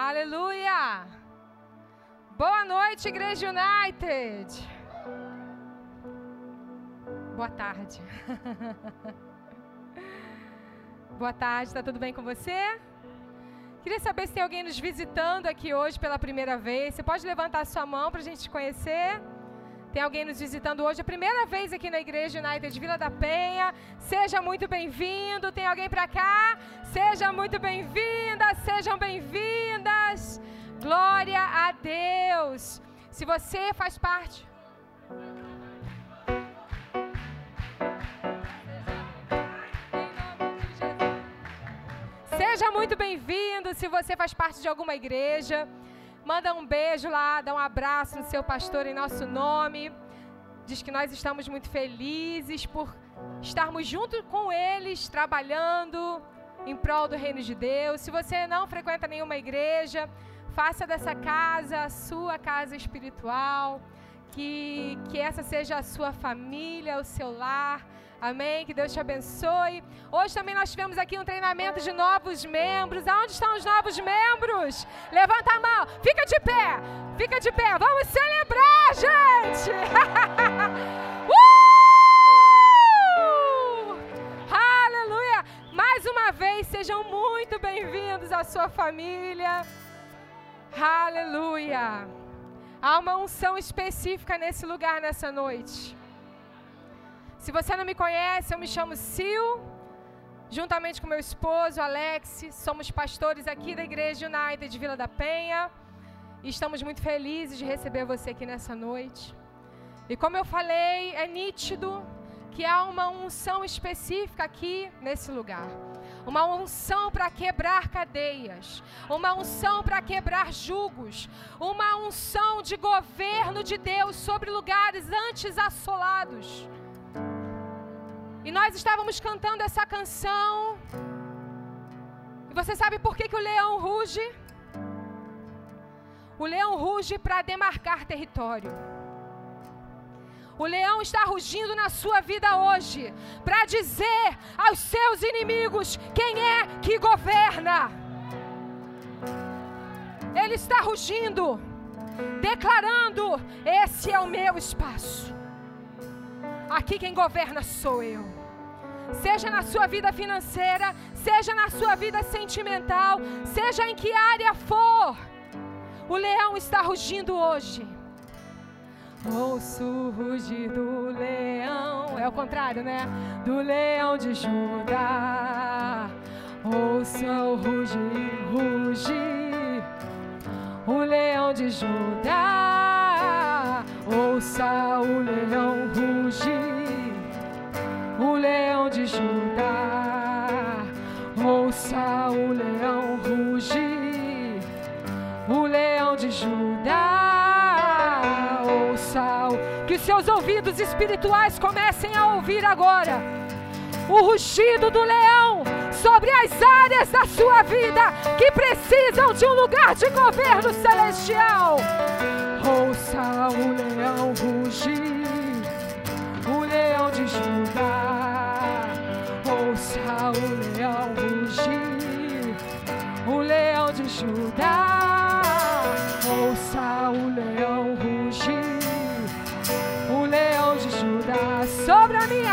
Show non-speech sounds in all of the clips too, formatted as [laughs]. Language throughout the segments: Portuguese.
Aleluia! Boa noite, Igreja United. Boa tarde. [laughs] Boa tarde, está tudo bem com você? Queria saber se tem alguém nos visitando aqui hoje pela primeira vez. Você pode levantar sua mão para a gente te conhecer? Tem alguém nos visitando hoje, a primeira vez aqui na Igreja United Vila da Penha. Seja muito bem-vindo. Tem alguém para cá? Seja muito bem-vinda, sejam bem-vindas. Glória a Deus. Se você faz parte. Seja muito bem-vindo. Se você faz parte de alguma igreja. Manda um beijo lá, dá um abraço no seu pastor em nosso nome. Diz que nós estamos muito felizes por estarmos junto com eles, trabalhando em prol do reino de Deus. Se você não frequenta nenhuma igreja, faça dessa casa a sua casa espiritual. Que, que essa seja a sua família, o seu lar Amém? Que Deus te abençoe. Hoje também nós tivemos aqui um treinamento de novos membros. Aonde estão os novos membros? Levanta a mão. Fica de pé. Fica de pé. Vamos celebrar, gente. [laughs] uh! Aleluia. Mais uma vez, sejam muito bem-vindos à sua família. Aleluia. Há uma unção específica nesse lugar nessa noite. Se você não me conhece, eu me chamo Sil, juntamente com meu esposo Alex, somos pastores aqui da Igreja United de Vila da Penha. E estamos muito felizes de receber você aqui nessa noite. E como eu falei, é nítido que há uma unção específica aqui nesse lugar. Uma unção para quebrar cadeias, uma unção para quebrar julgos, uma unção de governo de Deus sobre lugares antes assolados. E nós estávamos cantando essa canção. E você sabe por que, que o leão ruge? O leão ruge para demarcar território. O leão está rugindo na sua vida hoje para dizer aos seus inimigos quem é que governa. Ele está rugindo, declarando: esse é o meu espaço. Aqui quem governa sou eu. Seja na sua vida financeira, seja na sua vida sentimental, seja em que área for, o leão está rugindo hoje. Ouço o rugir do leão, é o contrário, né? Do leão de Judá. Ouça o rugir, rugir, o leão de Judá. Ouça o leão espirituais comecem a ouvir agora o rugido do leão sobre as áreas da sua vida que precisam de um lugar de governo celestial. Ouça o leão rugir,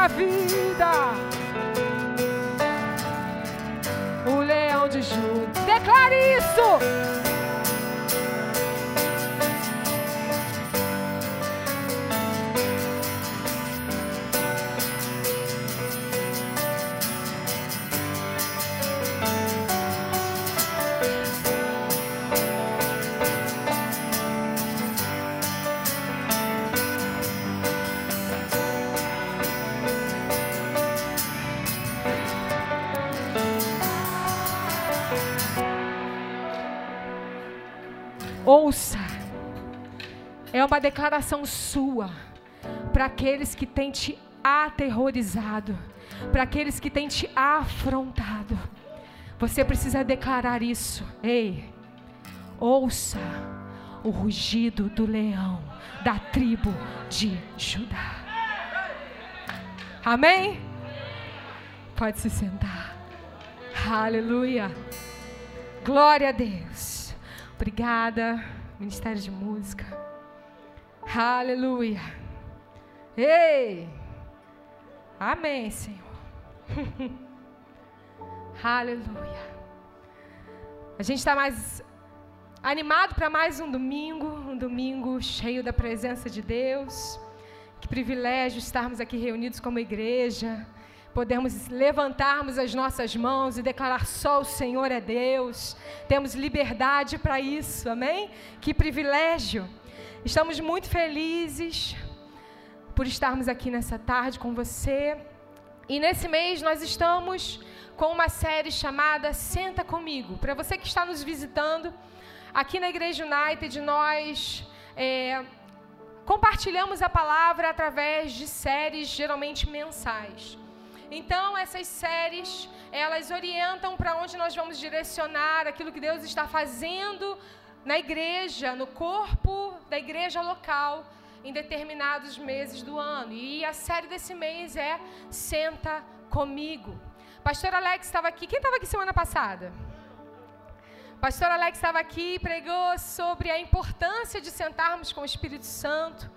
vida. O leão de Judá. Declare isso. É uma declaração sua para aqueles que têm te aterrorizado, para aqueles que têm te afrontado. Você precisa declarar isso. Ei, ouça o rugido do leão da tribo de Judá. Amém? Pode se sentar. Aleluia. Glória a Deus. Obrigada, Ministério de Música. Aleluia. Ei! Amém, Senhor. [laughs] Aleluia. A gente está mais animado para mais um domingo, um domingo cheio da presença de Deus. Que privilégio estarmos aqui reunidos como igreja, podemos levantarmos as nossas mãos e declarar só o Senhor é Deus. Temos liberdade para isso, amém? Que privilégio. Estamos muito felizes por estarmos aqui nessa tarde com você. E nesse mês nós estamos com uma série chamada Senta Comigo. Para você que está nos visitando, aqui na Igreja United nós é, compartilhamos a palavra através de séries geralmente mensais. Então essas séries elas orientam para onde nós vamos direcionar aquilo que Deus está fazendo na igreja, no corpo da igreja local em determinados meses do ano. E a série desse mês é Senta Comigo. Pastor Alex estava aqui. Quem estava aqui semana passada? Pastor Alex estava aqui e pregou sobre a importância de sentarmos com o Espírito Santo,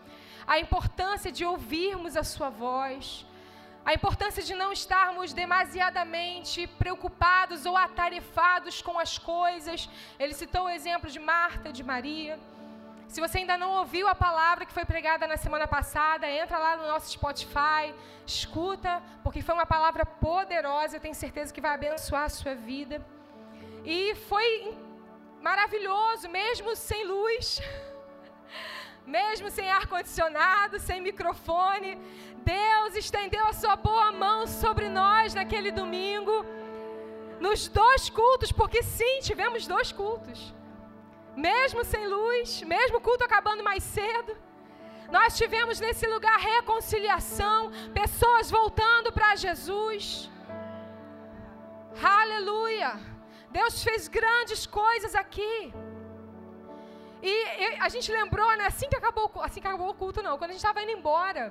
a importância de ouvirmos a sua voz, a importância de não estarmos demasiadamente preocupados ou atarefados com as coisas. Ele citou o exemplo de Marta, de Maria. Se você ainda não ouviu a palavra que foi pregada na semana passada, entra lá no nosso Spotify, escuta, porque foi uma palavra poderosa, eu tenho certeza que vai abençoar a sua vida. E foi maravilhoso, mesmo sem luz, [laughs] mesmo sem ar-condicionado, sem microfone, Deus estendeu a sua boa mão sobre nós naquele domingo, nos dois cultos, porque sim, tivemos dois cultos mesmo sem luz, mesmo o culto acabando mais cedo. Nós tivemos nesse lugar reconciliação, pessoas voltando para Jesus. Aleluia! Deus fez grandes coisas aqui. E, e a gente lembrou, né, assim que acabou, assim que acabou o culto, não, quando a gente estava indo embora,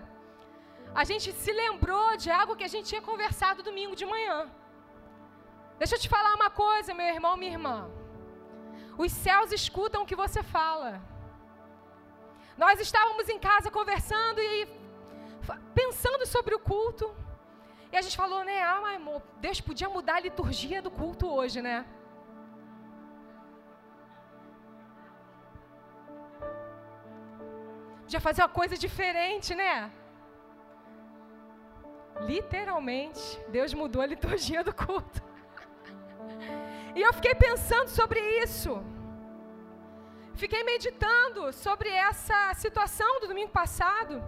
a gente se lembrou de algo que a gente tinha conversado domingo de manhã. Deixa eu te falar uma coisa, meu irmão, minha irmã. Os céus escutam o que você fala. Nós estávamos em casa conversando e pensando sobre o culto. E a gente falou, né, ah, amor, Deus podia mudar a liturgia do culto hoje, né? Podia fazer uma coisa diferente, né? Literalmente, Deus mudou a liturgia do culto. E eu fiquei pensando sobre isso. Fiquei meditando sobre essa situação do domingo passado.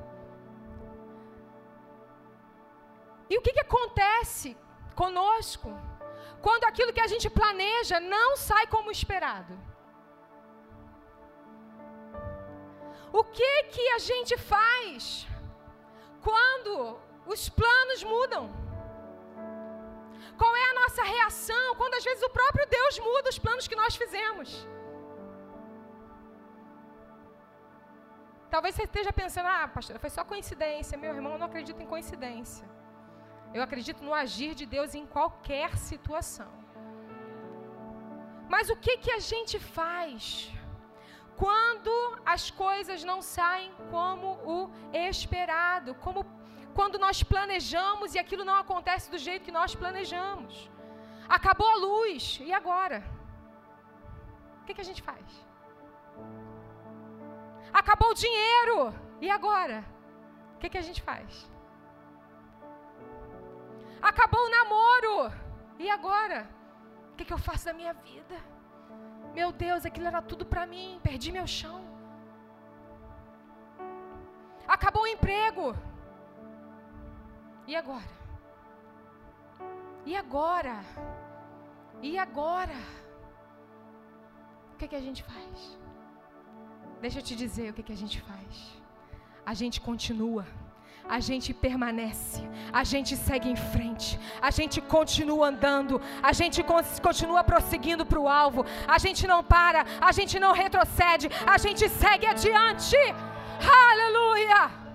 E o que, que acontece conosco quando aquilo que a gente planeja não sai como esperado? O que que a gente faz quando os planos mudam? Qual é a nossa reação quando às vezes o próprio Deus muda os planos que nós fizemos? Talvez você esteja pensando, ah, pastor, foi só coincidência. Meu irmão, eu não acredito em coincidência. Eu acredito no agir de Deus em qualquer situação. Mas o que, que a gente faz quando as coisas não saem como o esperado, como quando nós planejamos e aquilo não acontece do jeito que nós planejamos. Acabou a luz, e agora? O que, que a gente faz? Acabou o dinheiro, e agora? O que, que a gente faz? Acabou o namoro, e agora? O que, que eu faço da minha vida? Meu Deus, aquilo era tudo para mim, perdi meu chão. Acabou o emprego. E agora? E agora? E agora? O que, que a gente faz? Deixa eu te dizer o que, que a gente faz. A gente continua a gente permanece, a gente segue em frente, a gente continua andando, a gente continua prosseguindo para o alvo, a gente não para, a gente não retrocede, a gente segue adiante. Aleluia!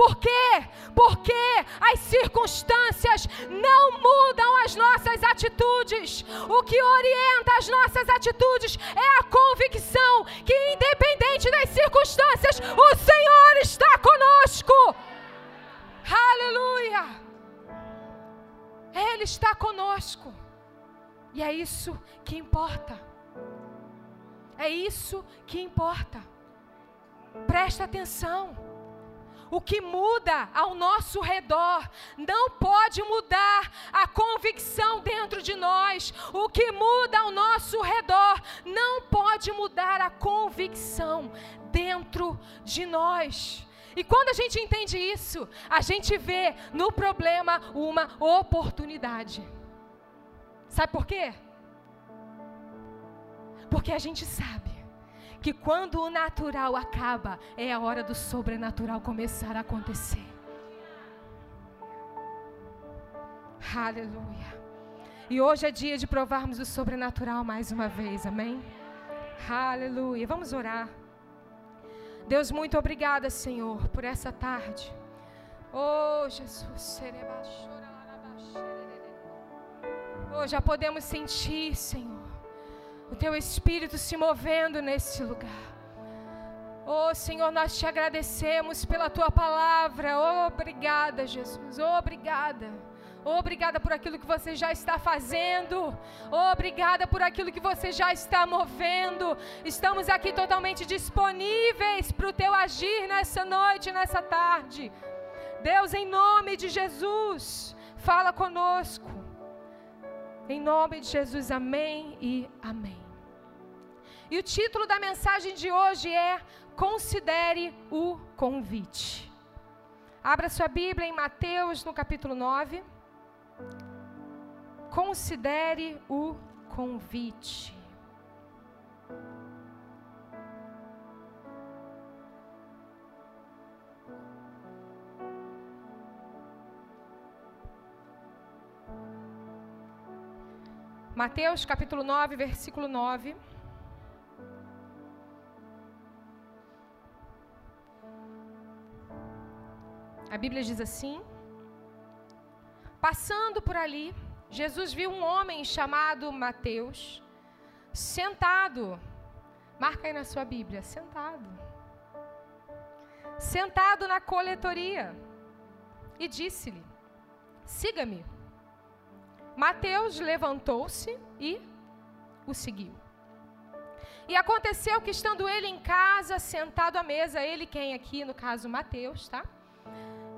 Por quê? Porque as circunstâncias não mudam as nossas atitudes. O que orienta as nossas atitudes é a convicção que, independente das circunstâncias, o Senhor está conosco. Aleluia! Ele está conosco. E é isso que importa. É isso que importa. Presta atenção. O que muda ao nosso redor não pode mudar a convicção dentro de nós. O que muda ao nosso redor não pode mudar a convicção dentro de nós. E quando a gente entende isso, a gente vê no problema uma oportunidade. Sabe por quê? Porque a gente sabe que quando o natural acaba, é a hora do sobrenatural começar a acontecer. Aleluia. E hoje é dia de provarmos o sobrenatural mais uma vez, amém? Aleluia. Vamos orar. Deus, muito obrigada, Senhor, por essa tarde. Oh, Jesus. Oh, já podemos sentir, Senhor o teu Espírito se movendo nesse lugar. Oh Senhor, nós te agradecemos pela tua palavra. Obrigada, Jesus. Obrigada. Obrigada por aquilo que você já está fazendo. Obrigada por aquilo que você já está movendo. Estamos aqui totalmente disponíveis para o teu agir nessa noite, nessa tarde. Deus, em nome de Jesus, fala conosco. Em nome de Jesus, amém e amém. E o título da mensagem de hoje é Considere o convite. Abra sua Bíblia em Mateus, no capítulo 9. Considere o convite. Mateus capítulo 9, versículo 9. A Bíblia diz assim: Passando por ali, Jesus viu um homem chamado Mateus, sentado, marca aí na sua Bíblia, sentado, sentado na coletoria, e disse-lhe: Siga-me. Mateus levantou-se e o seguiu. E aconteceu que, estando ele em casa, sentado à mesa, ele quem aqui, no caso Mateus, tá?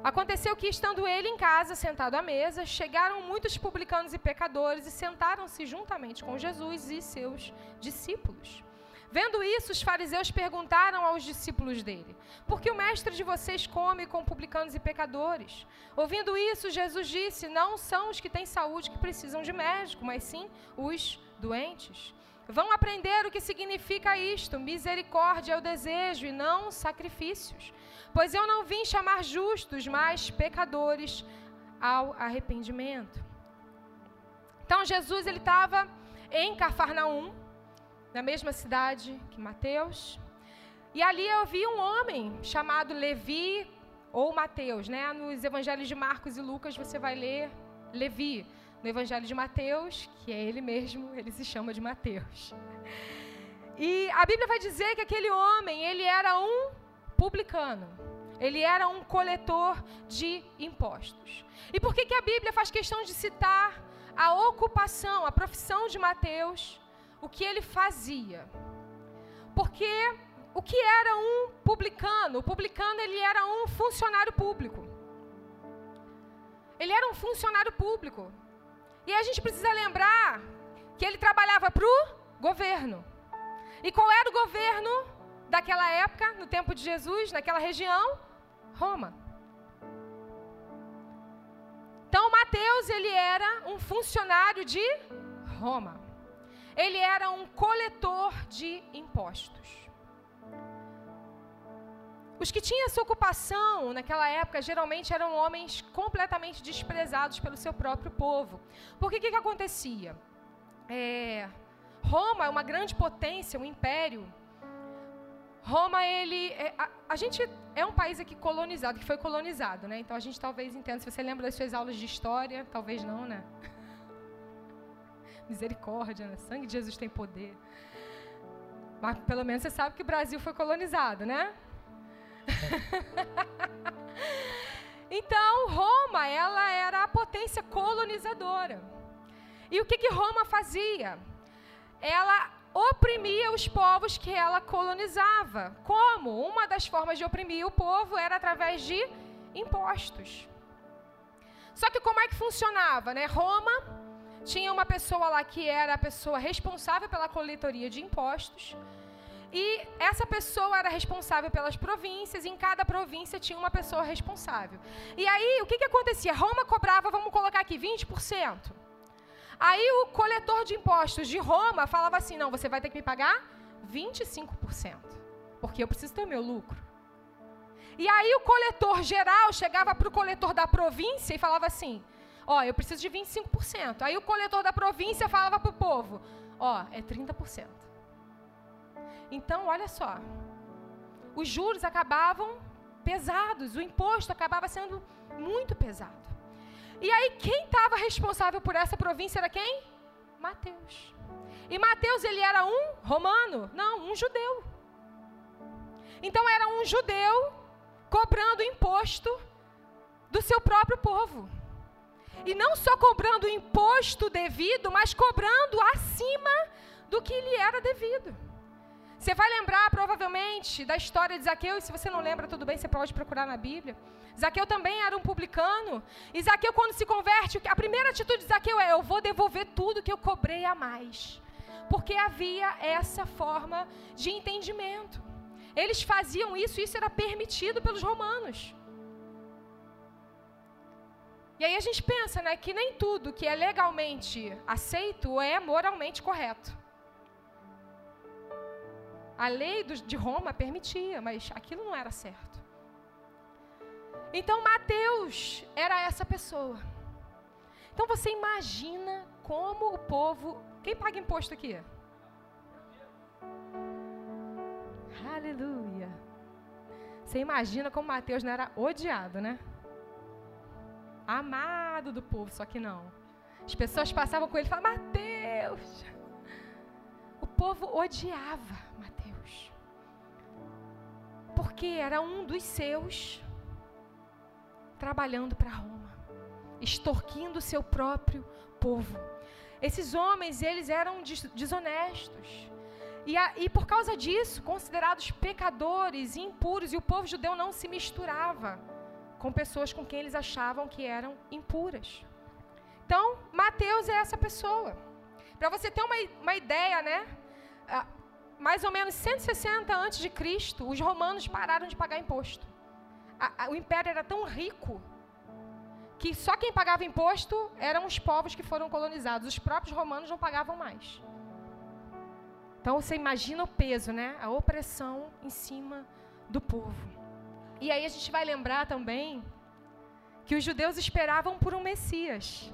Aconteceu que, estando ele em casa, sentado à mesa, chegaram muitos publicanos e pecadores e sentaram-se juntamente com Jesus e seus discípulos. Vendo isso, os fariseus perguntaram aos discípulos dele: Por que o mestre de vocês come com publicanos e pecadores? Ouvindo isso, Jesus disse: Não são os que têm saúde que precisam de médico, mas sim os doentes. Vão aprender o que significa isto: misericórdia é o desejo e não sacrifícios. Pois eu não vim chamar justos, mas pecadores ao arrependimento. Então Jesus ele estava em Cafarnaum, na mesma cidade que Mateus, e ali eu vi um homem chamado Levi ou Mateus, né? Nos evangelhos de Marcos e Lucas você vai ler Levi. No evangelho de Mateus, que é ele mesmo, ele se chama de Mateus. E a Bíblia vai dizer que aquele homem, ele era um publicano. Ele era um coletor de impostos. E por que, que a Bíblia faz questão de citar a ocupação, a profissão de Mateus, o que ele fazia? Porque o que era um publicano? O publicano ele era um funcionário público. Ele era um funcionário público. E a gente precisa lembrar que ele trabalhava para o governo. E qual era o governo daquela época, no tempo de Jesus, naquela região? Roma. Então Mateus ele era um funcionário de Roma. Ele era um coletor de impostos. Os que tinham essa ocupação naquela época geralmente eram homens completamente desprezados pelo seu próprio povo. Porque o que, que acontecia? É, Roma é uma grande potência, um império Roma, ele. É, a, a, gente é um país aqui colonizado, que foi colonizado, né? Então a gente talvez entenda. Se você lembra das suas aulas de história, talvez não, né? [laughs] Misericórdia, né? Sangue de Jesus tem poder. Mas pelo menos você sabe que o Brasil foi colonizado, né? [laughs] então, Roma, ela era a potência colonizadora. E o que, que Roma fazia? Ela oprimia os povos que ela colonizava. Como? Uma das formas de oprimir o povo era através de impostos. Só que como é que funcionava, né? Roma tinha uma pessoa lá que era a pessoa responsável pela coletoria de impostos. E essa pessoa era responsável pelas províncias, e em cada província tinha uma pessoa responsável. E aí, o que, que acontecia? Roma cobrava, vamos colocar aqui, 20%. Aí o coletor de impostos de Roma falava assim: não, você vai ter que me pagar 25%, porque eu preciso ter o meu lucro. E aí o coletor geral chegava para o coletor da província e falava assim: ó, eu preciso de 25%. Aí o coletor da província falava para o povo: ó, é 30%. Então, olha só, os juros acabavam pesados, o imposto acabava sendo muito pesado. E aí, quem estava responsável por essa província era quem? Mateus. E Mateus, ele era um romano? Não, um judeu. Então, era um judeu cobrando imposto do seu próprio povo. E não só cobrando o imposto devido, mas cobrando acima do que lhe era devido. Você vai lembrar provavelmente da história de Zaqueu, e se você não lembra, tudo bem, você pode procurar na Bíblia. Zaqueu também era um publicano. E Zaqueu, quando se converte, a primeira atitude de Zaqueu é: eu vou devolver tudo que eu cobrei a mais. Porque havia essa forma de entendimento. Eles faziam isso e isso era permitido pelos romanos. E aí a gente pensa, né, que nem tudo que é legalmente aceito é moralmente correto. A lei de Roma permitia, mas aquilo não era certo. Então Mateus era essa pessoa. Então você imagina como o povo. Quem paga imposto aqui? Aleluia. Você imagina como Mateus não era odiado, né? Amado do povo, só que não. As pessoas passavam com ele e falavam: Mateus. O povo odiava Mateus. Porque era um dos seus trabalhando para Roma, extorquindo o seu próprio povo. Esses homens, eles eram desonestos. E, a, e por causa disso, considerados pecadores e impuros, e o povo judeu não se misturava com pessoas com quem eles achavam que eram impuras. Então, Mateus é essa pessoa. Para você ter uma, uma ideia, né? Mais ou menos 160 antes de Cristo, os romanos pararam de pagar imposto a, a, o império era tão rico que só quem pagava imposto eram os povos que foram colonizados. Os próprios romanos não pagavam mais. Então você imagina o peso, né? A opressão em cima do povo. E aí a gente vai lembrar também que os judeus esperavam por um Messias.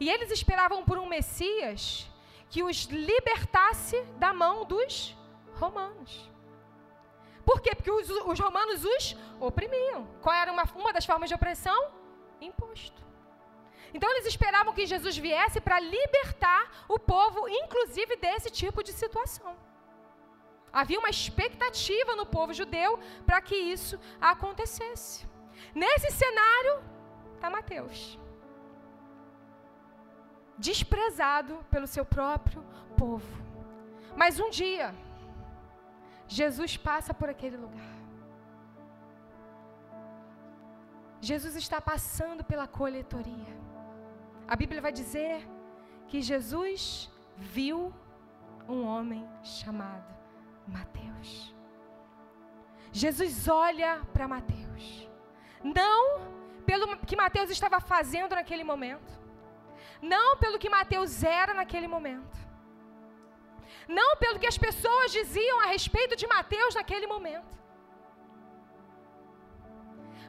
E eles esperavam por um Messias que os libertasse da mão dos romanos. Por quê? Porque os, os romanos os oprimiam. Qual era uma, uma das formas de opressão? Imposto. Então eles esperavam que Jesus viesse para libertar o povo, inclusive desse tipo de situação. Havia uma expectativa no povo judeu para que isso acontecesse. Nesse cenário está Mateus. Desprezado pelo seu próprio povo. Mas um dia, Jesus passa por aquele lugar. Jesus está passando pela coletoria. A Bíblia vai dizer que Jesus viu um homem chamado Mateus. Jesus olha para Mateus. Não pelo que Mateus estava fazendo naquele momento. Não pelo que Mateus era naquele momento não pelo que as pessoas diziam a respeito de Mateus naquele momento.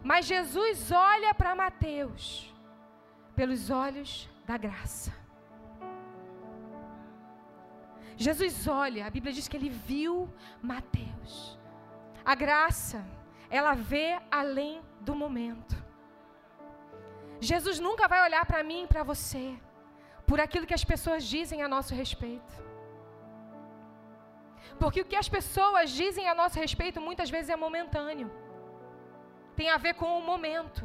Mas Jesus olha para Mateus pelos olhos da graça. Jesus olha, a Bíblia diz que ele viu Mateus. A graça, ela vê além do momento. Jesus nunca vai olhar para mim e para você por aquilo que as pessoas dizem a nosso respeito. Porque o que as pessoas dizem a nosso respeito muitas vezes é momentâneo. Tem a ver com o momento.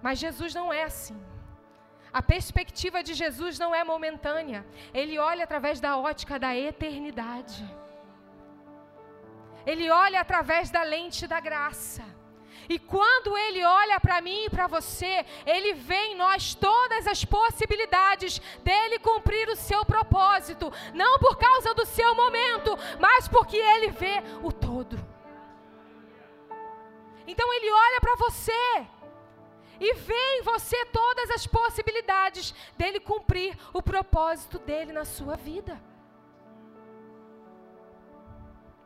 Mas Jesus não é assim. A perspectiva de Jesus não é momentânea. Ele olha através da ótica da eternidade. Ele olha através da lente da graça. E quando Ele olha para mim e para você, Ele vê em nós todas as possibilidades dele cumprir o seu propósito, não por causa do seu momento, mas porque Ele vê o todo. Então Ele olha para você e vê em você todas as possibilidades dele cumprir o propósito dele na sua vida.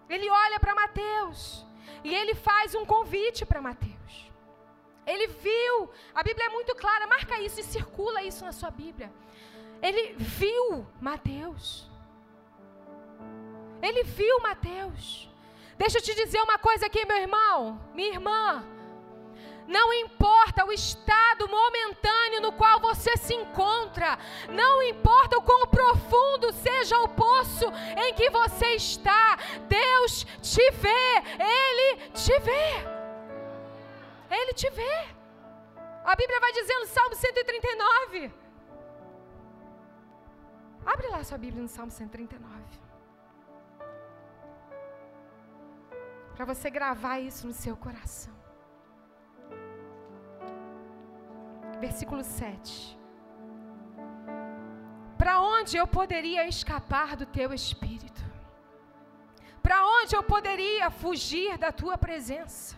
Ele olha para Mateus e ele faz um convite para Mateus. Ele viu, a Bíblia é muito clara, marca isso e circula isso na sua Bíblia. Ele viu Mateus. Ele viu Mateus. Deixa eu te dizer uma coisa aqui, meu irmão, minha irmã. Não importa o estado momentâneo no qual você se encontra, não importa o quão profundo seja o poço em que você está, Deus te vê, Ele te vê. Ele te vê. A Bíblia vai dizer no Salmo 139. Abre lá sua Bíblia no Salmo 139. Para você gravar isso no seu coração. Versículo 7. Para onde eu poderia escapar do teu espírito? Para onde eu poderia fugir da tua presença?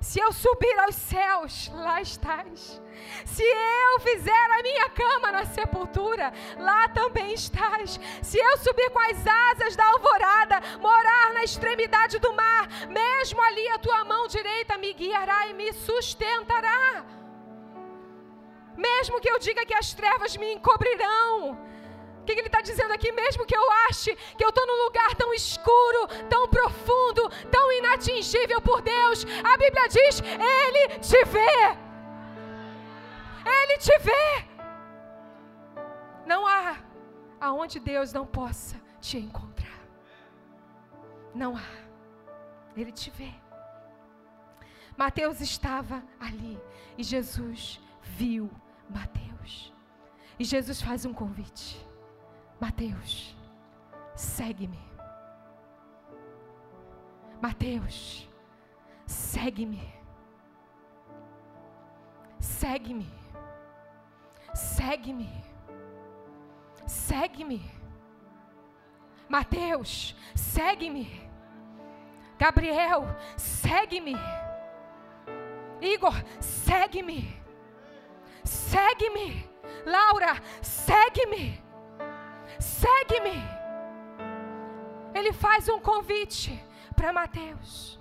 Se eu subir aos céus, lá estás. Se eu fizer a minha cama na sepultura, lá também estás. Se eu subir com as asas da alvorada, morar na extremidade do mar, mesmo ali a tua mão direita me guiará e me sustentará. Mesmo que eu diga que as trevas me encobrirão. O que ele está dizendo aqui? Mesmo que eu ache que eu estou num lugar tão escuro, tão profundo, tão inatingível por Deus, a Bíblia diz: Ele te vê. Ele te vê. Não há aonde Deus não possa te encontrar. Não há. Ele te vê. Mateus estava ali e Jesus viu Mateus. E Jesus faz um convite: Mateus, segue-me. Mateus, segue-me. Segue-me. Segue-me. Segue-me. Mateus, segue-me. Gabriel, segue-me. Igor, segue-me. Segue-me. Laura, segue-me. Segue-me. Ele faz um convite para Mateus.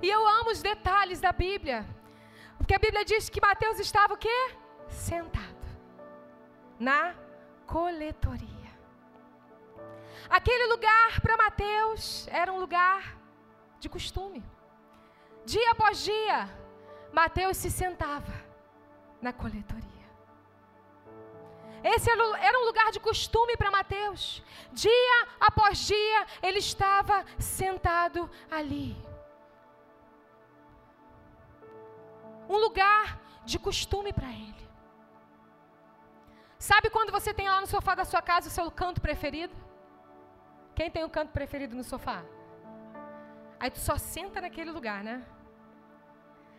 E eu amo os detalhes da Bíblia. Porque a Bíblia diz que Mateus estava o quê? Sentado. Na coletoria. Aquele lugar para Mateus era um lugar de costume. Dia após dia, Mateus se sentava na coletoria. Esse era um lugar de costume para Mateus. Dia após dia, ele estava sentado ali. Um lugar de costume para ele. Sabe quando você tem lá no sofá da sua casa o seu canto preferido? Quem tem um canto preferido no sofá? Aí tu só senta naquele lugar, né?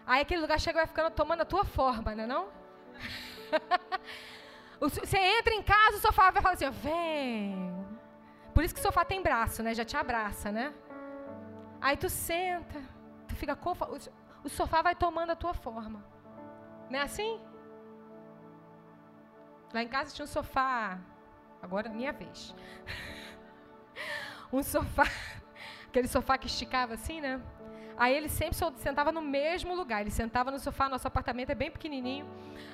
Aí aquele lugar chega e vai ficando tomando a tua forma, né não? [laughs] Você entra em casa, o sofá vai falar assim, vem. Por isso que o sofá tem braço, né? Já te abraça, né? Aí tu senta, tu fica confortável. O sofá vai tomando a tua forma. Não é assim? Lá em casa tinha um sofá. Agora minha vez. [laughs] um sofá. Aquele sofá que esticava assim, né? Aí ele sempre sentava no mesmo lugar. Ele sentava no sofá, nosso apartamento é bem pequenininho.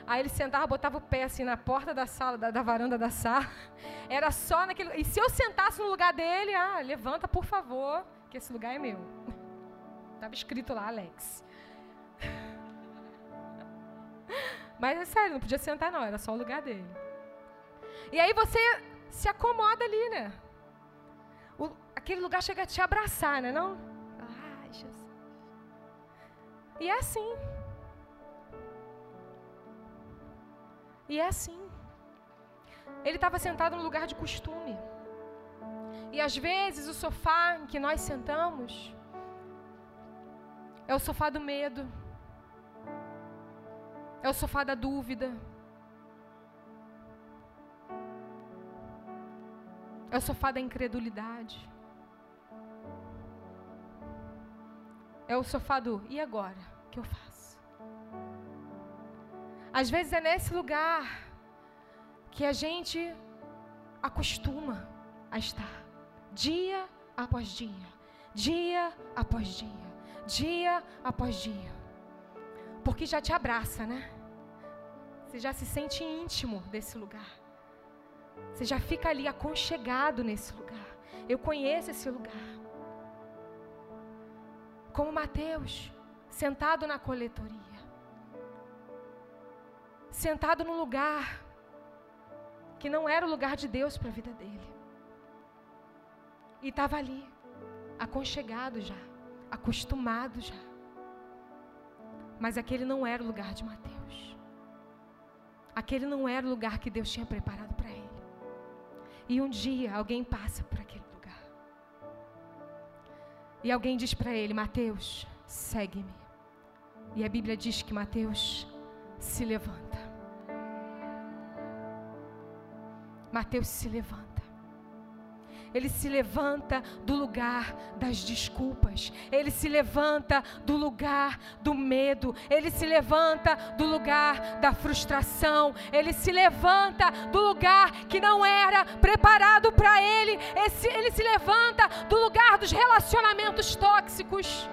Aí ele sentava, botava o pé assim na porta da sala, da, da varanda da sala. [laughs] Era só naquele. E se eu sentasse no lugar dele, ah, levanta por favor, que esse lugar é meu. [laughs] Estava escrito lá, Alex. [laughs] Mas é sério, não podia sentar não, era só o lugar dele. E aí você se acomoda ali, né? Aquele lugar chega a te abraçar, né? Não? Ai, Jesus. E é assim. E é assim. Ele estava sentado no lugar de costume. E às vezes o sofá em que nós sentamos é o sofá do medo. É o sofá da dúvida. É o sofá da incredulidade. É o sofá do e agora? O que eu faço? Às vezes é nesse lugar que a gente acostuma a estar, dia após dia, dia após dia, dia após dia. Porque já te abraça, né? Você já se sente íntimo desse lugar. Você já fica ali aconchegado nesse lugar. Eu conheço esse lugar. Como Mateus, sentado na coletoria. Sentado num lugar que não era o lugar de Deus para a vida dele. E estava ali, aconchegado já, acostumado já. Mas aquele não era o lugar de Mateus. Aquele não era o lugar que Deus tinha preparado para ele. E um dia alguém passa por. E alguém diz para ele: Mateus, segue-me. E a Bíblia diz que Mateus se levanta. Mateus se levanta. Ele se levanta do lugar das desculpas. Ele se levanta do lugar do medo. Ele se levanta do lugar da frustração. Ele se levanta do lugar que não era preparado para ele. ele se levanta do lugar dos relacionamentos tóxicos.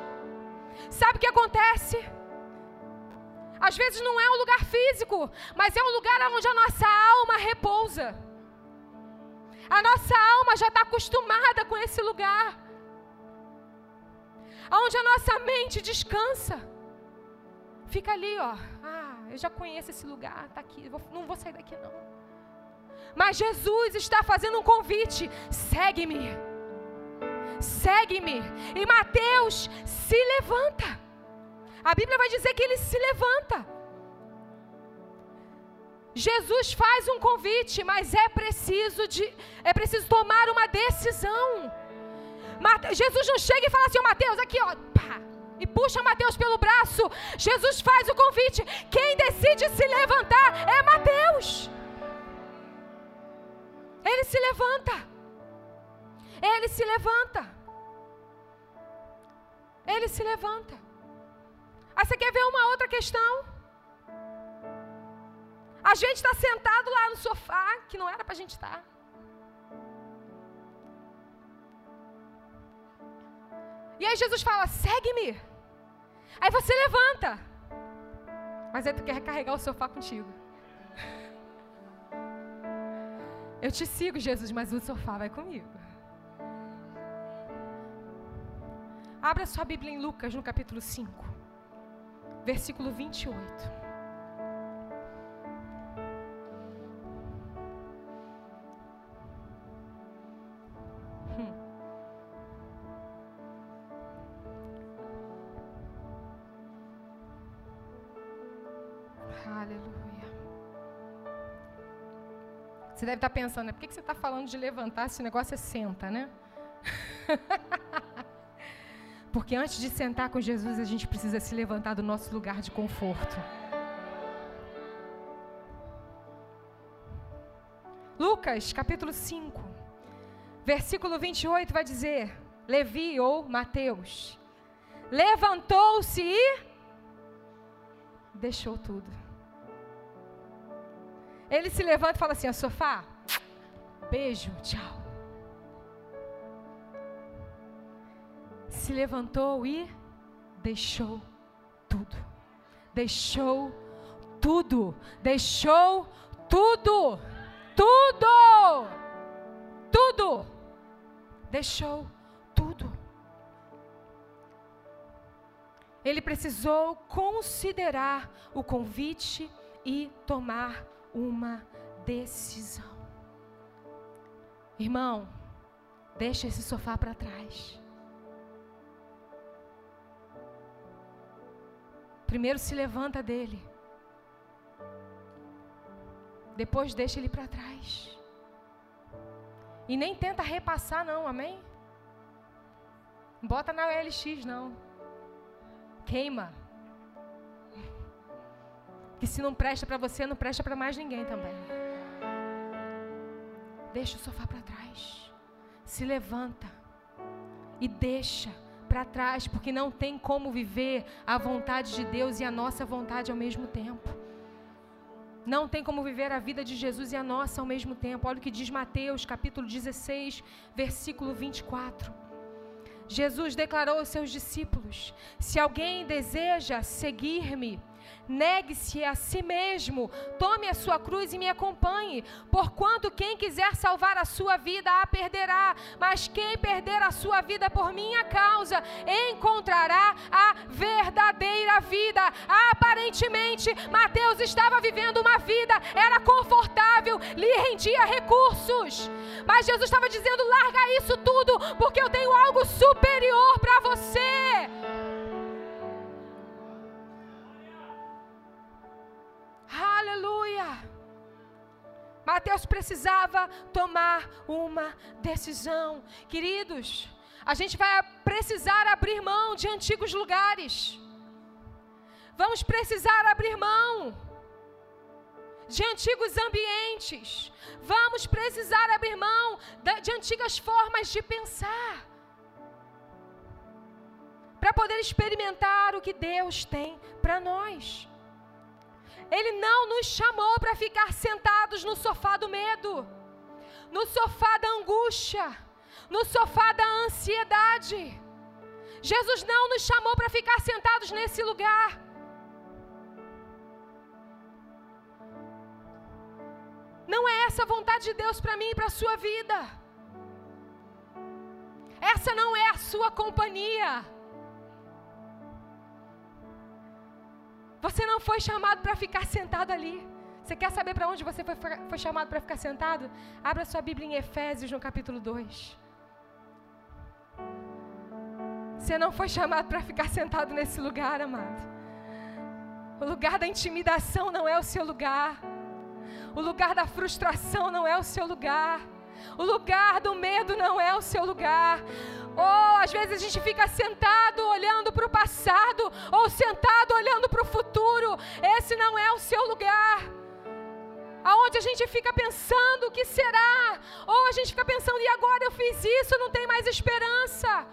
Sabe o que acontece? Às vezes não é um lugar físico, mas é um lugar onde a nossa alma repousa. A nossa alma já está acostumada com esse lugar. Onde a nossa mente descansa. Fica ali, ó. Ah, eu já conheço esse lugar, está aqui. não vou sair daqui, não. Mas Jesus está fazendo um convite. Segue-me. Segue-me. E Mateus se levanta. A Bíblia vai dizer que ele se levanta. Jesus faz um convite, mas é preciso de é preciso tomar uma decisão. Mate, Jesus não chega e fala assim, oh, Mateus, aqui ó, pá, e puxa Mateus pelo braço. Jesus faz o convite. Quem decide se levantar é Mateus. Ele se levanta. Ele se levanta. Ele se levanta. Aí você quer ver uma outra questão? A gente está sentado lá no sofá, que não era para a gente estar. Tá. E aí Jesus fala: segue-me. Aí você levanta. Mas aí tu quer carregar o sofá contigo. Eu te sigo, Jesus, mas o sofá vai comigo. Abra sua Bíblia em Lucas, no capítulo 5, versículo 28. Deve estar pensando, né? por que você está falando de levantar se o negócio é senta, né? [laughs] Porque antes de sentar com Jesus, a gente precisa se levantar do nosso lugar de conforto. Lucas, capítulo 5, versículo 28 vai dizer: Levi ou Mateus levantou-se e deixou tudo. Ele se levanta e fala assim: sofá, beijo, tchau. Se levantou e deixou tudo. Deixou tudo. Deixou tudo. Tudo. Tudo. Deixou tudo. Ele precisou considerar o convite e tomar uma decisão. Irmão, deixa esse sofá para trás. Primeiro se levanta dele. Depois deixa ele para trás. E nem tenta repassar, não, amém? Bota na OLX, não. Queima. Que se não presta para você, não presta para mais ninguém também. Deixa o sofá para trás. Se levanta. E deixa para trás, porque não tem como viver a vontade de Deus e a nossa vontade ao mesmo tempo. Não tem como viver a vida de Jesus e a nossa ao mesmo tempo. Olha o que diz Mateus, capítulo 16, versículo 24. Jesus declarou aos seus discípulos: Se alguém deseja seguir-me, negue-se a si mesmo, tome a sua cruz e me acompanhe. Porquanto quem quiser salvar a sua vida a perderá, mas quem perder a sua vida por minha causa encontrará a verdadeira vida. Aparentemente, Mateus estava vivendo uma vida, era confortável, lhe rendia recursos. Mas Jesus estava dizendo: larga isso tudo, porque eu tenho algo superior para você. Aleluia! Mateus precisava tomar uma decisão. Queridos, a gente vai precisar abrir mão de antigos lugares. Vamos precisar abrir mão de antigos ambientes. Vamos precisar abrir mão de antigas formas de pensar. Para poder experimentar o que Deus tem para nós. Ele não nos chamou para ficar sentados no sofá do medo, no sofá da angústia, no sofá da ansiedade. Jesus não nos chamou para ficar sentados nesse lugar. Não é essa a vontade de Deus para mim e para a sua vida. Essa não é a sua companhia. Você não foi chamado para ficar sentado ali. Você quer saber para onde você foi, foi chamado para ficar sentado? Abra sua Bíblia em Efésios, no capítulo 2. Você não foi chamado para ficar sentado nesse lugar, amado. O lugar da intimidação não é o seu lugar. O lugar da frustração não é o seu lugar. O lugar do medo não é o seu lugar. Ou às vezes a gente fica sentado olhando para o passado, ou sentado olhando para o futuro. Esse não é o seu lugar. Aonde a gente fica pensando o que será, ou a gente fica pensando, e agora eu fiz isso, não tem mais esperança.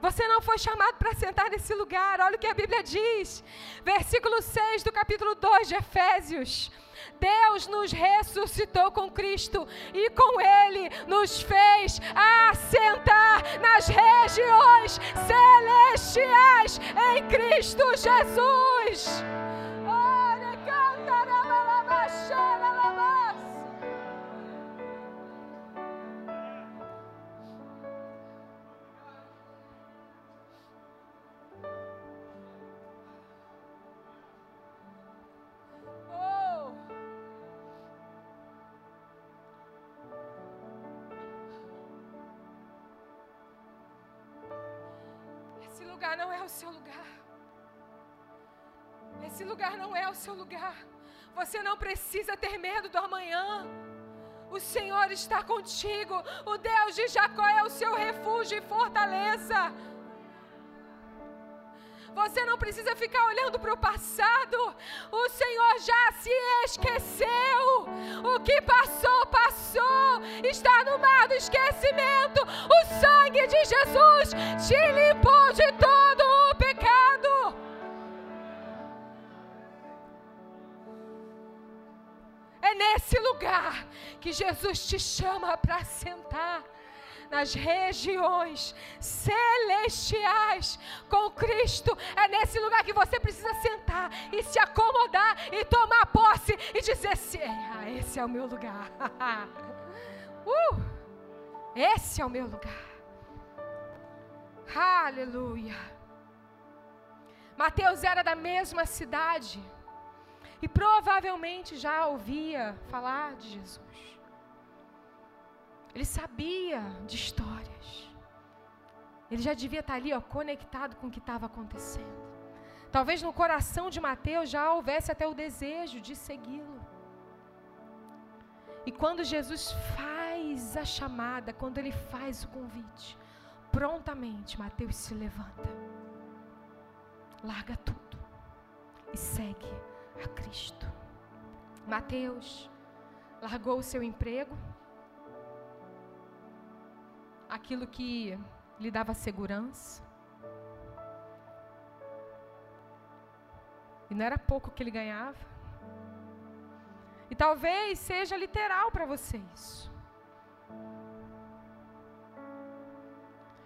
Você não foi chamado para sentar nesse lugar. Olha o que a Bíblia diz. Versículo 6 do capítulo 2 de Efésios. Deus nos ressuscitou com Cristo e com Ele nos fez assentar nas regiões celestiais em Cristo Jesus. Olha, canta, lugar não é o seu lugar. Esse lugar não é o seu lugar. Você não precisa ter medo do amanhã. O Senhor está contigo. O Deus de Jacó é o seu refúgio e fortaleza. Você não precisa ficar olhando para o passado. O Senhor já se esqueceu. O que passou, passou. Está no mar do esquecimento. O sangue de Jesus te limpou de todo nesse lugar que Jesus te chama para sentar nas regiões celestiais com Cristo. É nesse lugar que você precisa sentar e se acomodar e tomar posse e dizer: ah, esse é o meu lugar. [laughs] uh, esse é o meu lugar. Aleluia. Mateus era da mesma cidade e provavelmente já ouvia falar de Jesus. Ele sabia de histórias. Ele já devia estar ali, ó, conectado com o que estava acontecendo. Talvez no coração de Mateus já houvesse até o desejo de segui-lo. E quando Jesus faz a chamada, quando ele faz o convite, prontamente Mateus se levanta, larga tudo e segue a Cristo. Mateus largou o seu emprego, aquilo que lhe dava segurança. E não era pouco que ele ganhava. E talvez seja literal para você isso.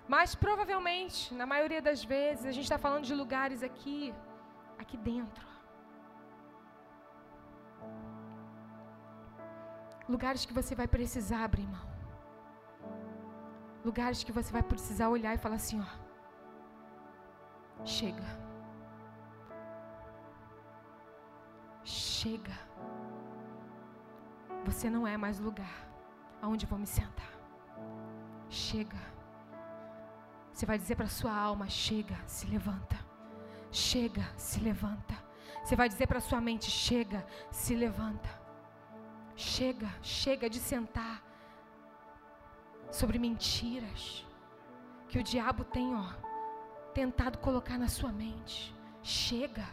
Mas provavelmente, na maioria das vezes, a gente está falando de lugares aqui, aqui dentro. Lugares que você vai precisar abrir mão. Lugares que você vai precisar olhar e falar assim, ó. Chega. Chega. Você não é mais lugar aonde vou me sentar. Chega. Você vai dizer para sua alma: chega, se levanta. Chega, se levanta. Você vai dizer para sua mente: chega, se levanta. Chega, chega de sentar sobre mentiras que o diabo tem, ó, tentado colocar na sua mente. Chega,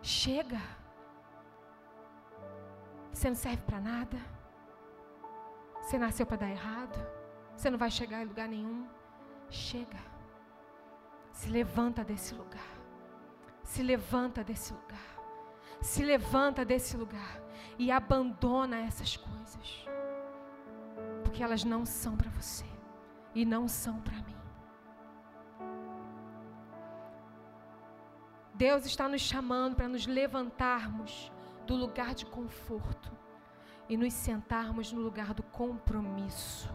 chega. Você não serve para nada. Você nasceu para dar errado. Você não vai chegar em lugar nenhum. Chega. Se levanta desse lugar. Se levanta desse lugar. Se levanta desse lugar e abandona essas coisas porque elas não são para você e não são para mim. Deus está nos chamando para nos levantarmos do lugar de conforto e nos sentarmos no lugar do compromisso.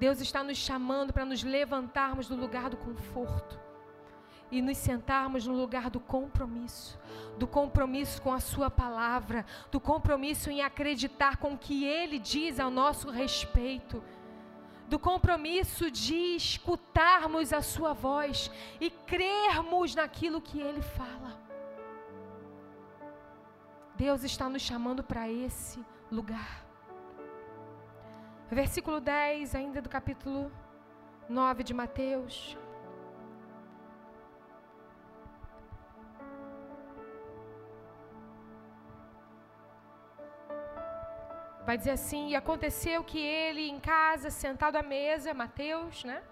Deus está nos chamando para nos levantarmos do lugar do conforto e nos sentarmos no lugar do compromisso, do compromisso com a Sua palavra, do compromisso em acreditar com o que Ele diz ao nosso respeito, do compromisso de escutarmos a Sua voz e crermos naquilo que Ele fala. Deus está nos chamando para esse lugar. Versículo 10, ainda do capítulo 9 de Mateus. Vai dizer assim: E aconteceu que ele, em casa, sentado à mesa, Mateus, né?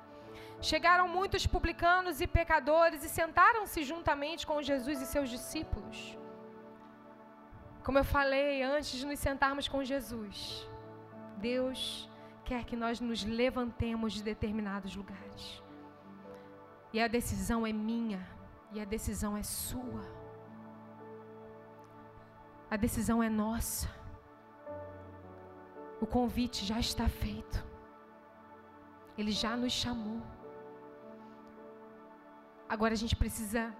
Chegaram muitos publicanos e pecadores e sentaram-se juntamente com Jesus e seus discípulos. Como eu falei antes de nos sentarmos com Jesus, Deus quer que nós nos levantemos de determinados lugares. E a decisão é minha, e a decisão é sua. A decisão é nossa. O convite já está feito. Ele já nos chamou. Agora a gente precisa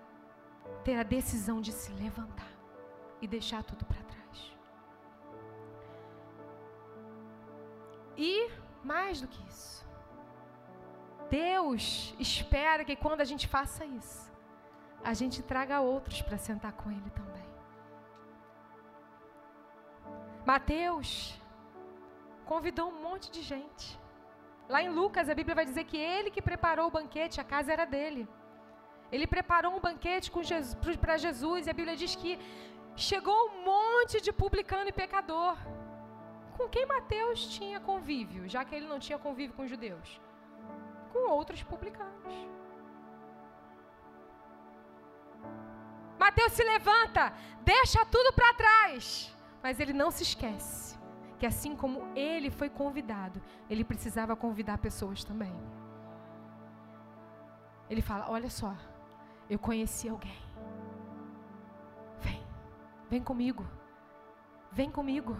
ter a decisão de se levantar e deixar tudo para trás. E mais do que isso, Deus espera que quando a gente faça isso, a gente traga outros para sentar com Ele também. Mateus convidou um monte de gente. Lá em Lucas, a Bíblia vai dizer que ele que preparou o banquete, a casa era dele. Ele preparou um banquete para Jesus, e a Bíblia diz que chegou um monte de publicano e pecador. Com quem Mateus tinha convívio, já que ele não tinha convívio com os judeus? Com outros publicanos. Mateus se levanta, deixa tudo para trás, mas ele não se esquece que assim como ele foi convidado, ele precisava convidar pessoas também. Ele fala: Olha só, eu conheci alguém. Vem, vem comigo. Vem comigo.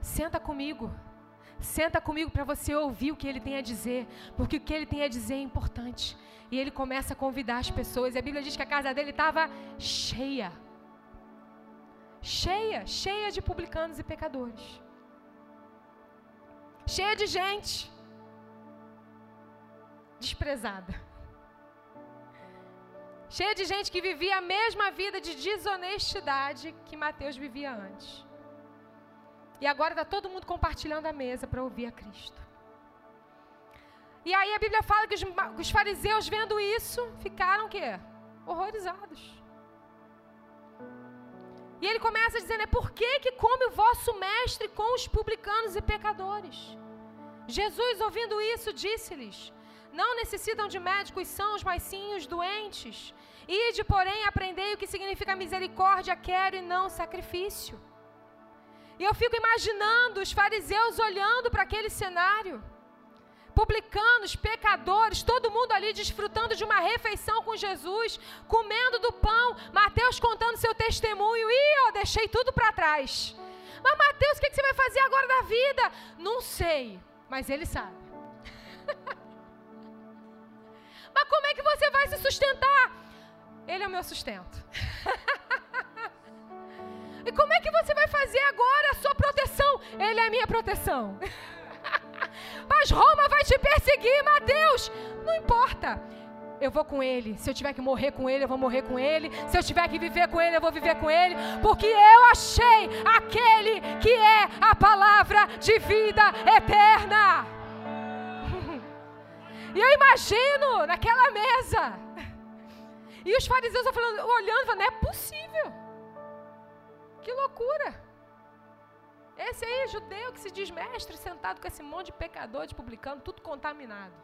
Senta comigo. Senta comigo para você ouvir o que ele tem a dizer, porque o que ele tem a dizer é importante. E ele começa a convidar as pessoas. E a Bíblia diz que a casa dele estava cheia. Cheia, cheia de publicanos e pecadores. Cheia de gente desprezada. Cheia de gente que vivia a mesma vida de desonestidade que Mateus vivia antes. E agora está todo mundo compartilhando a mesa para ouvir a Cristo. E aí a Bíblia fala que os, os fariseus, vendo isso, ficaram o quê? Horrorizados. E ele começa dizendo: é por que, que come o vosso mestre com os publicanos e pecadores? Jesus, ouvindo isso, disse-lhes: Não necessitam de médicos sãos, mas sim os doentes. Ide, porém, aprendei o que significa misericórdia, quero e não sacrifício. E eu fico imaginando os fariseus olhando para aquele cenário. Publicanos, pecadores, todo mundo ali desfrutando de uma refeição com Jesus, comendo do pão, Mateus contando seu testemunho. Ih, eu deixei tudo para trás. Mas Mateus, o que você vai fazer agora da vida? Não sei, mas ele sabe. [laughs] mas como é que você vai se sustentar? Ele é o meu sustento. [laughs] E como é que você vai fazer agora a sua proteção? Ele é a minha proteção. [laughs] Mas Roma vai te perseguir, Mateus. Não importa. Eu vou com ele. Se eu tiver que morrer com ele, eu vou morrer com ele. Se eu tiver que viver com ele, eu vou viver com ele. Porque eu achei aquele que é a palavra de vida eterna. [laughs] E eu imagino naquela mesa. E os fariseus falando, olhando, falando, não é possível. Que loucura! Esse aí, judeu que se diz mestre, sentado com esse monte de pecador, de publicano, tudo contaminado.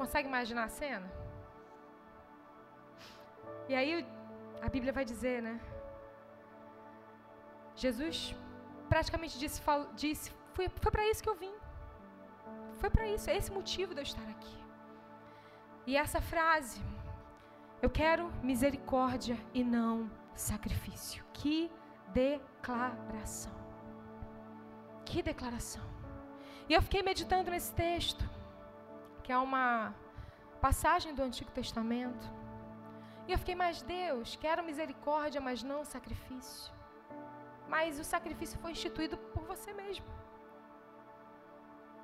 Consegue imaginar a cena? E aí a Bíblia vai dizer, né? Jesus praticamente disse, disse foi, foi para isso que eu vim. Foi para isso, é esse motivo de eu estar aqui. E essa frase, eu quero misericórdia e não sacrifício. Que declaração. Que declaração. E eu fiquei meditando nesse texto, que é uma passagem do Antigo Testamento. E eu fiquei, mas Deus, quero misericórdia, mas não sacrifício. Mas o sacrifício foi instituído por você mesmo.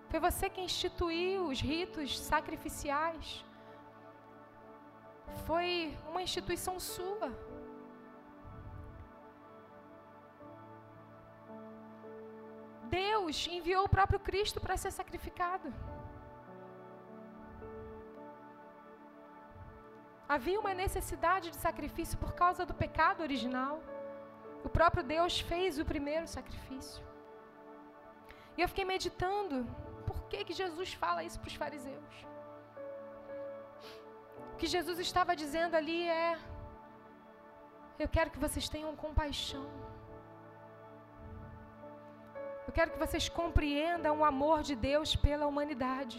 Foi você que instituiu os ritos sacrificiais foi uma instituição sua. Deus enviou o próprio Cristo para ser sacrificado. Havia uma necessidade de sacrifício por causa do pecado original. O próprio Deus fez o primeiro sacrifício. E eu fiquei meditando, por que, que Jesus fala isso para os fariseus? O que Jesus estava dizendo ali é: Eu quero que vocês tenham compaixão. Eu quero que vocês compreendam o amor de Deus pela humanidade.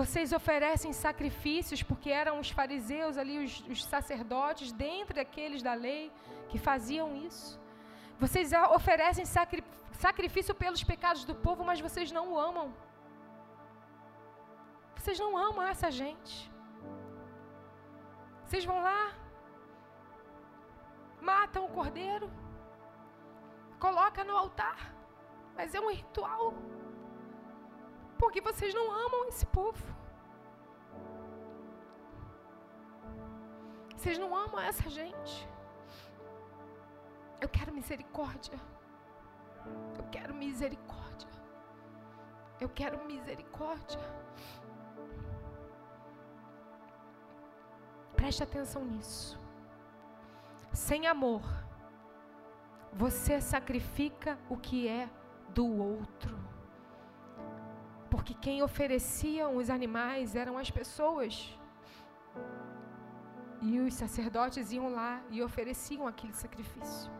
Vocês oferecem sacrifícios, porque eram os fariseus ali, os, os sacerdotes, dentre aqueles da lei, que faziam isso. Vocês oferecem sacri, sacrifício pelos pecados do povo, mas vocês não o amam. Vocês não amam essa gente. Vocês vão lá, matam o cordeiro, coloca no altar, mas é um ritual. Porque vocês não amam esse povo. Vocês não amam essa gente. Eu quero misericórdia. Eu quero misericórdia. Eu quero misericórdia. Preste atenção nisso. Sem amor, você sacrifica o que é do outro. Porque quem ofereciam os animais eram as pessoas. E os sacerdotes iam lá e ofereciam aquele sacrifício.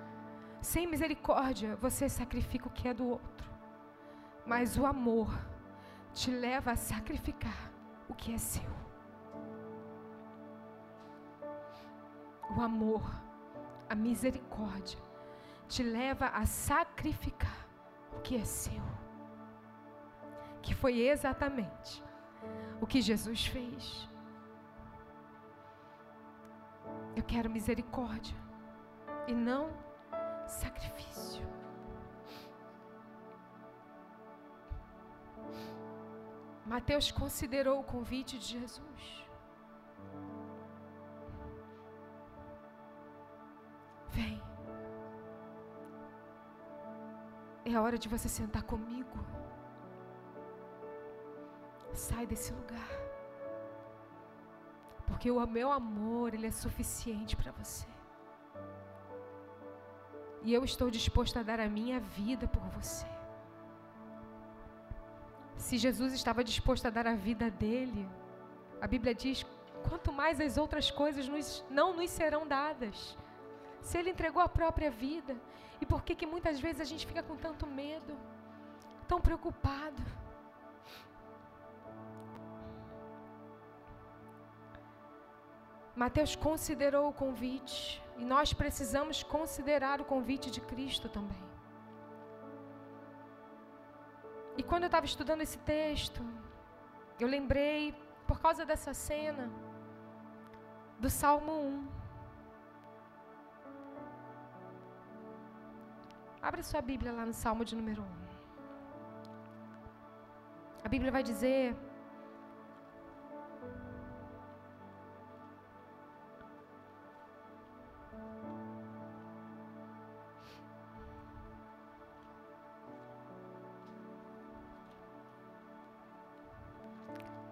Sem misericórdia, você sacrifica o que é do outro. Mas o amor te leva a sacrificar o que é seu. O amor, a misericórdia, te leva a sacrificar o que é seu. Que foi exatamente o que Jesus fez. Eu quero misericórdia e não sacrifício. Mateus considerou o convite de Jesus. É hora de você sentar comigo. Sai desse lugar. Porque o meu amor, ele é suficiente para você. E eu estou disposto a dar a minha vida por você. Se Jesus estava disposto a dar a vida dele, a Bíblia diz: quanto mais as outras coisas nos, não nos serão dadas. Se ele entregou a própria vida, e por que que muitas vezes a gente fica com tanto medo, tão preocupado? Mateus considerou o convite e nós precisamos considerar o convite de Cristo também. E quando eu estava estudando esse texto, eu lembrei, por causa dessa cena, do Salmo 1. Abre sua Bíblia lá no Salmo de número 1. A Bíblia vai dizer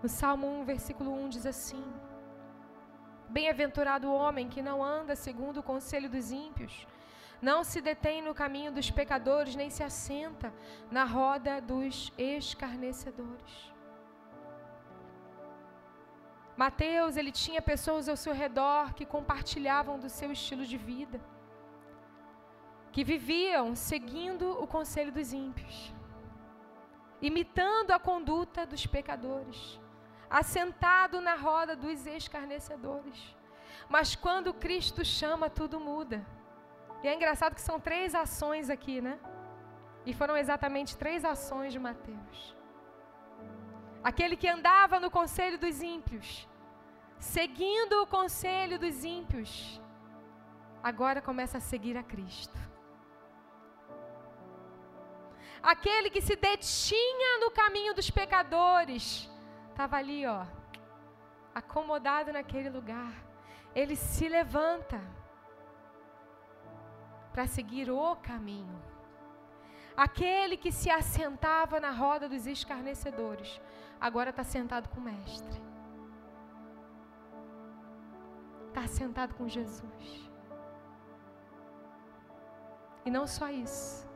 No Salmo 1, versículo 1 diz assim: Bem-aventurado o homem que não anda segundo o conselho dos ímpios, não se detém no caminho dos pecadores, nem se assenta na roda dos escarnecedores. Mateus, ele tinha pessoas ao seu redor que compartilhavam do seu estilo de vida, que viviam seguindo o conselho dos ímpios, imitando a conduta dos pecadores assentado na roda dos escarnecedores. Mas quando Cristo chama, tudo muda. E é engraçado que são três ações aqui, né? E foram exatamente três ações de Mateus. Aquele que andava no conselho dos ímpios, seguindo o conselho dos ímpios, agora começa a seguir a Cristo. Aquele que se detinha no caminho dos pecadores, estava ali, ó, acomodado naquele lugar. Ele se levanta para seguir o caminho. Aquele que se assentava na roda dos escarnecedores, agora está sentado com o Mestre. Está sentado com Jesus. E não só isso,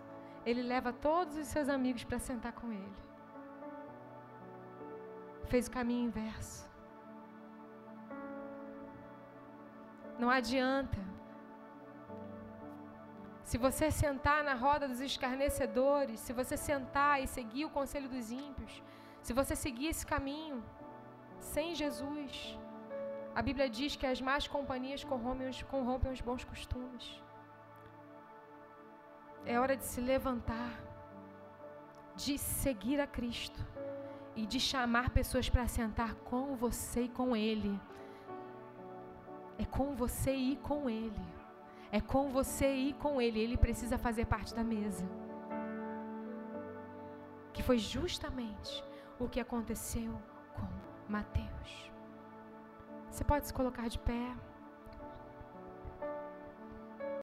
ele leva todos os seus amigos para sentar com ele fez o caminho inverso. Não adianta. Se você sentar na roda dos escarnecedores, se você sentar e seguir o conselho dos ímpios, se você seguir esse caminho sem Jesus, a Bíblia diz que as más companhias corrompem os, corrompem os bons costumes. É hora de se levantar, de seguir a Cristo e de chamar pessoas para sentar com você e com Ele. É com você e com Ele. É com você e com Ele. Ele precisa fazer parte da mesa. Que foi justamente o que aconteceu com Mateus. Você pode se colocar de pé.